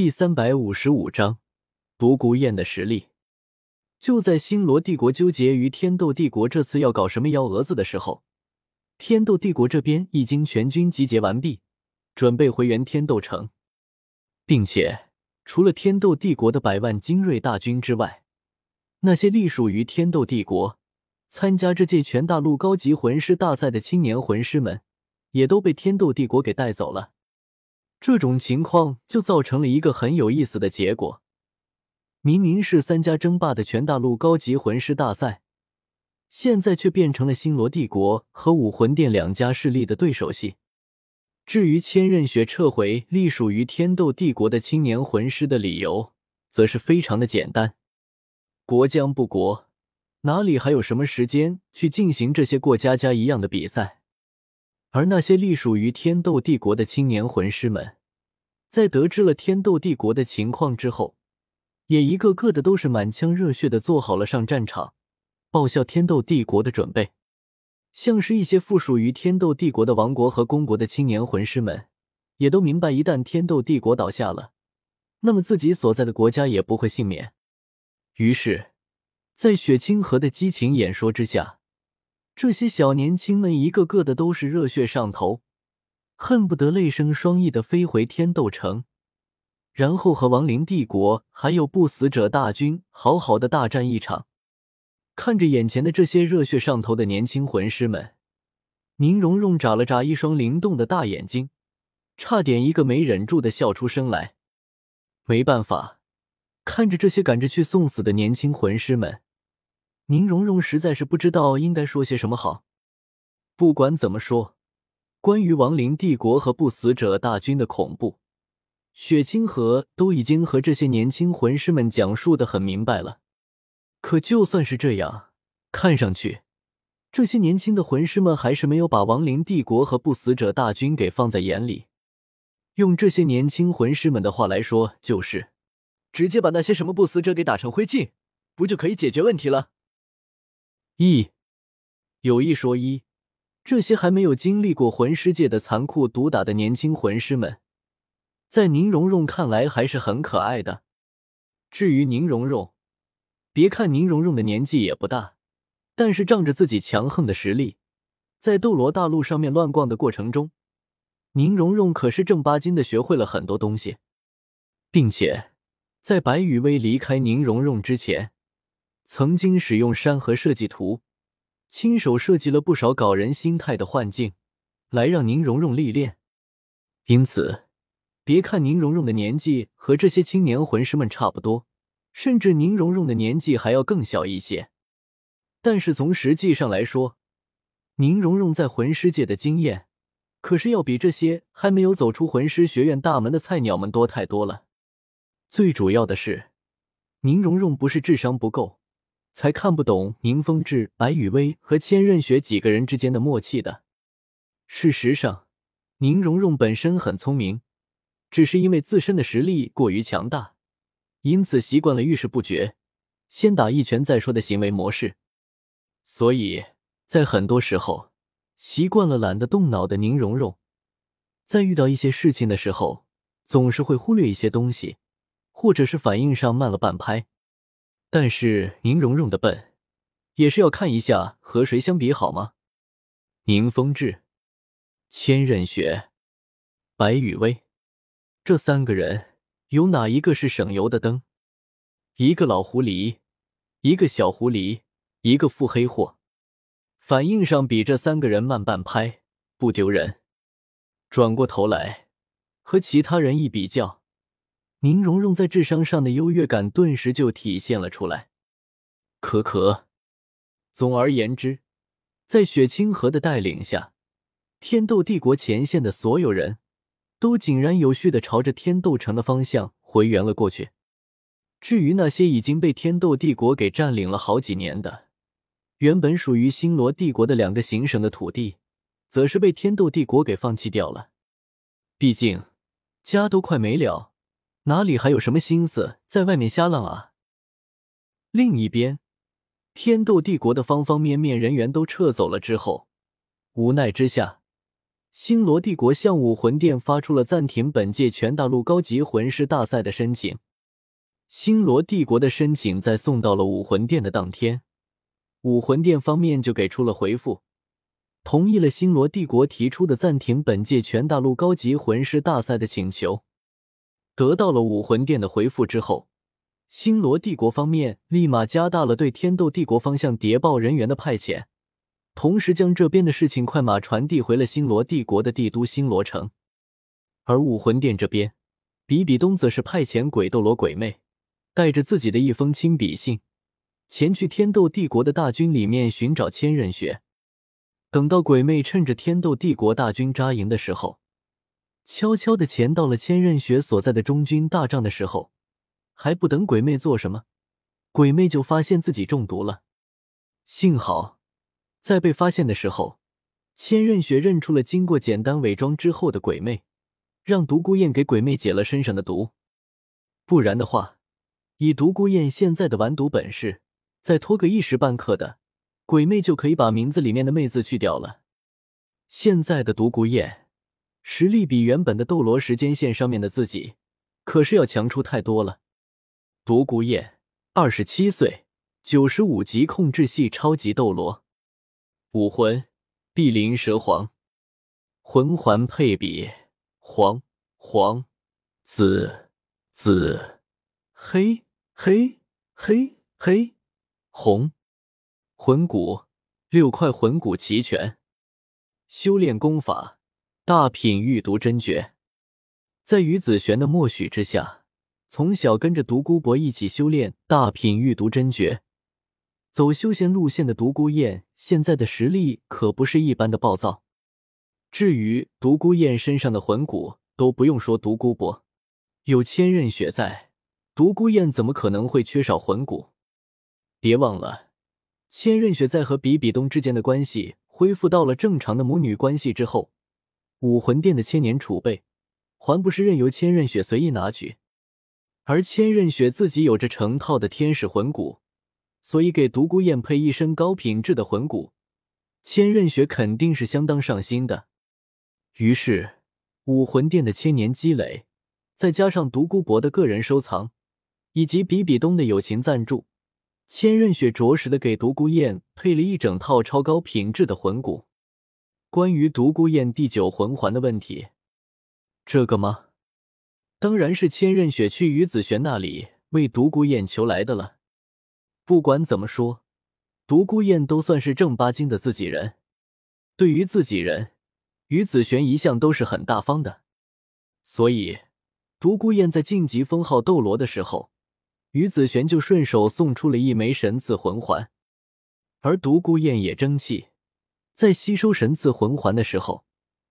第三百五十五章独孤雁的实力。就在星罗帝国纠结于天斗帝国这次要搞什么幺蛾子的时候，天斗帝国这边已经全军集结完毕，准备回援天斗城，并且除了天斗帝国的百万精锐大军之外，那些隶属于天斗帝国参加这届全大陆高级魂师大赛的青年魂师们，也都被天斗帝国给带走了。这种情况就造成了一个很有意思的结果：明明是三家争霸的全大陆高级魂师大赛，现在却变成了星罗帝国和武魂殿两家势力的对手戏。至于千仞雪撤回隶属于天斗帝国的青年魂师的理由，则是非常的简单：国将不国，哪里还有什么时间去进行这些过家家一样的比赛？而那些隶属于天斗帝国的青年魂师们，在得知了天斗帝国的情况之后，也一个个的都是满腔热血的做好了上战场报效天斗帝国的准备。像是一些附属于天斗帝国的王国和公国的青年魂师们，也都明白，一旦天斗帝国倒下了，那么自己所在的国家也不会幸免。于是，在雪清河的激情演说之下。这些小年轻们一个个的都是热血上头，恨不得泪生双翼的飞回天斗城，然后和亡灵帝国还有不死者大军好好的大战一场。看着眼前的这些热血上头的年轻魂师们，宁荣荣眨了眨一双灵动的大眼睛，差点一个没忍住的笑出声来。没办法，看着这些赶着去送死的年轻魂师们。宁荣荣实在是不知道应该说些什么好。不管怎么说，关于亡灵帝国和不死者大军的恐怖，雪清河都已经和这些年轻魂师们讲述的很明白了。可就算是这样，看上去这些年轻的魂师们还是没有把亡灵帝国和不死者大军给放在眼里。用这些年轻魂师们的话来说，就是直接把那些什么不死者给打成灰烬，不就可以解决问题了？一有一说一，这些还没有经历过魂师界的残酷毒打的年轻魂师们，在宁荣荣看来还是很可爱的。至于宁荣荣，别看宁荣荣的年纪也不大，但是仗着自己强横的实力，在斗罗大陆上面乱逛的过程中，宁荣荣可是正八经的学会了很多东西，并且在白羽薇离开宁荣荣之前。曾经使用山河设计图，亲手设计了不少搞人心态的幻境，来让宁荣荣历练。因此，别看宁荣荣的年纪和这些青年魂师们差不多，甚至宁荣荣的年纪还要更小一些，但是从实际上来说，宁荣荣在魂师界的经验，可是要比这些还没有走出魂师学院大门的菜鸟们多太多了。最主要的是，宁荣荣不是智商不够。才看不懂宁风致、白雨薇和千仞雪几个人之间的默契的。事实上，宁荣荣本身很聪明，只是因为自身的实力过于强大，因此习惯了遇事不决，先打一拳再说的行为模式。所以在很多时候，习惯了懒得动脑的宁荣荣，在遇到一些事情的时候，总是会忽略一些东西，或者是反应上慢了半拍。但是宁荣荣的笨，也是要看一下和谁相比好吗？宁风致、千仞雪、白雨薇，这三个人有哪一个是省油的灯？一个老狐狸，一个小狐狸，一个腹黑货，反应上比这三个人慢半拍，不丢人。转过头来和其他人一比较。宁荣荣在智商上的优越感顿时就体现了出来。可可，总而言之，在雪清河的带领下，天斗帝国前线的所有人都井然有序的朝着天斗城的方向回援了过去。至于那些已经被天斗帝国给占领了好几年的，原本属于星罗帝国的两个行省的土地，则是被天斗帝国给放弃掉了。毕竟，家都快没了。哪里还有什么心思在外面瞎浪啊？另一边，天斗帝国的方方面面人员都撤走了之后，无奈之下，星罗帝国向武魂殿发出了暂停本届全大陆高级魂师大赛的申请。星罗帝国的申请在送到了武魂殿的当天，武魂殿方面就给出了回复，同意了星罗帝国提出的暂停本届全大陆高级魂师大赛的请求。得到了武魂殿的回复之后，星罗帝国方面立马加大了对天斗帝国方向谍报人员的派遣，同时将这边的事情快马传递回了星罗帝国的帝都星罗城。而武魂殿这边，比比东则是派遣鬼斗罗鬼魅。带着自己的一封亲笔信，前去天斗帝国的大军里面寻找千仞雪。等到鬼魅趁着天斗帝国大军扎营的时候，悄悄的潜到了千仞雪所在的中军大帐的时候，还不等鬼魅做什么，鬼魅就发现自己中毒了。幸好，在被发现的时候，千仞雪认出了经过简单伪装之后的鬼魅，让独孤雁给鬼魅解了身上的毒，不然的话。以独孤雁现在的完毒本事，再拖个一时半刻的，鬼魅就可以把名字里面的“魅”字去掉了。现在的独孤雁实力比原本的斗罗时间线上面的自己可是要强出太多了。独孤雁，二十七岁，九十五级控制系超级斗罗，武魂碧鳞蛇皇，魂环配比黄黄紫紫黑。黑黑黑红魂骨六块魂骨齐全，修炼功法大品御毒真诀，在于子璇的默许之下，从小跟着独孤博一起修炼大品御毒真诀，走修仙路线的独孤雁现在的实力可不是一般的暴躁。至于独孤雁身上的魂骨，都不用说，独孤博有千仞雪在。独孤雁怎么可能会缺少魂骨？别忘了，千仞雪在和比比东之间的关系恢复到了正常的母女关系之后，武魂殿的千年储备还不是任由千仞雪随意拿取？而千仞雪自己有着成套的天使魂骨，所以给独孤雁配一身高品质的魂骨，千仞雪肯定是相当上心的。于是，武魂殿的千年积累，再加上独孤博的个人收藏。以及比比东的友情赞助，千仞雪着实的给独孤雁配了一整套超高品质的魂骨。关于独孤雁第九魂环的问题，这个吗？当然是千仞雪去于子璇那里为独孤雁求来的了。不管怎么说，独孤雁都算是正八经的自己人。对于自己人，于子璇一向都是很大方的。所以，独孤雁在晋级封号斗罗的时候。于子璇就顺手送出了一枚神赐魂环，而独孤雁也争气，在吸收神赐魂环的时候，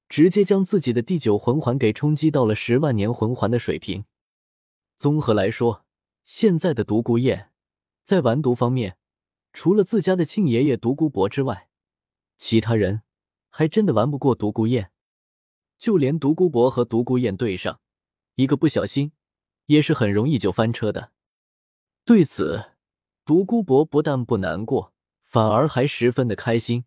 直接将自己的第九魂环给冲击到了十万年魂环的水平。综合来说，现在的独孤雁在完毒方面，除了自家的亲爷爷独孤博之外，其他人还真的玩不过独孤雁。就连独孤博和独孤雁对上，一个不小心，也是很容易就翻车的。对此，独孤博不但不难过，反而还十分的开心。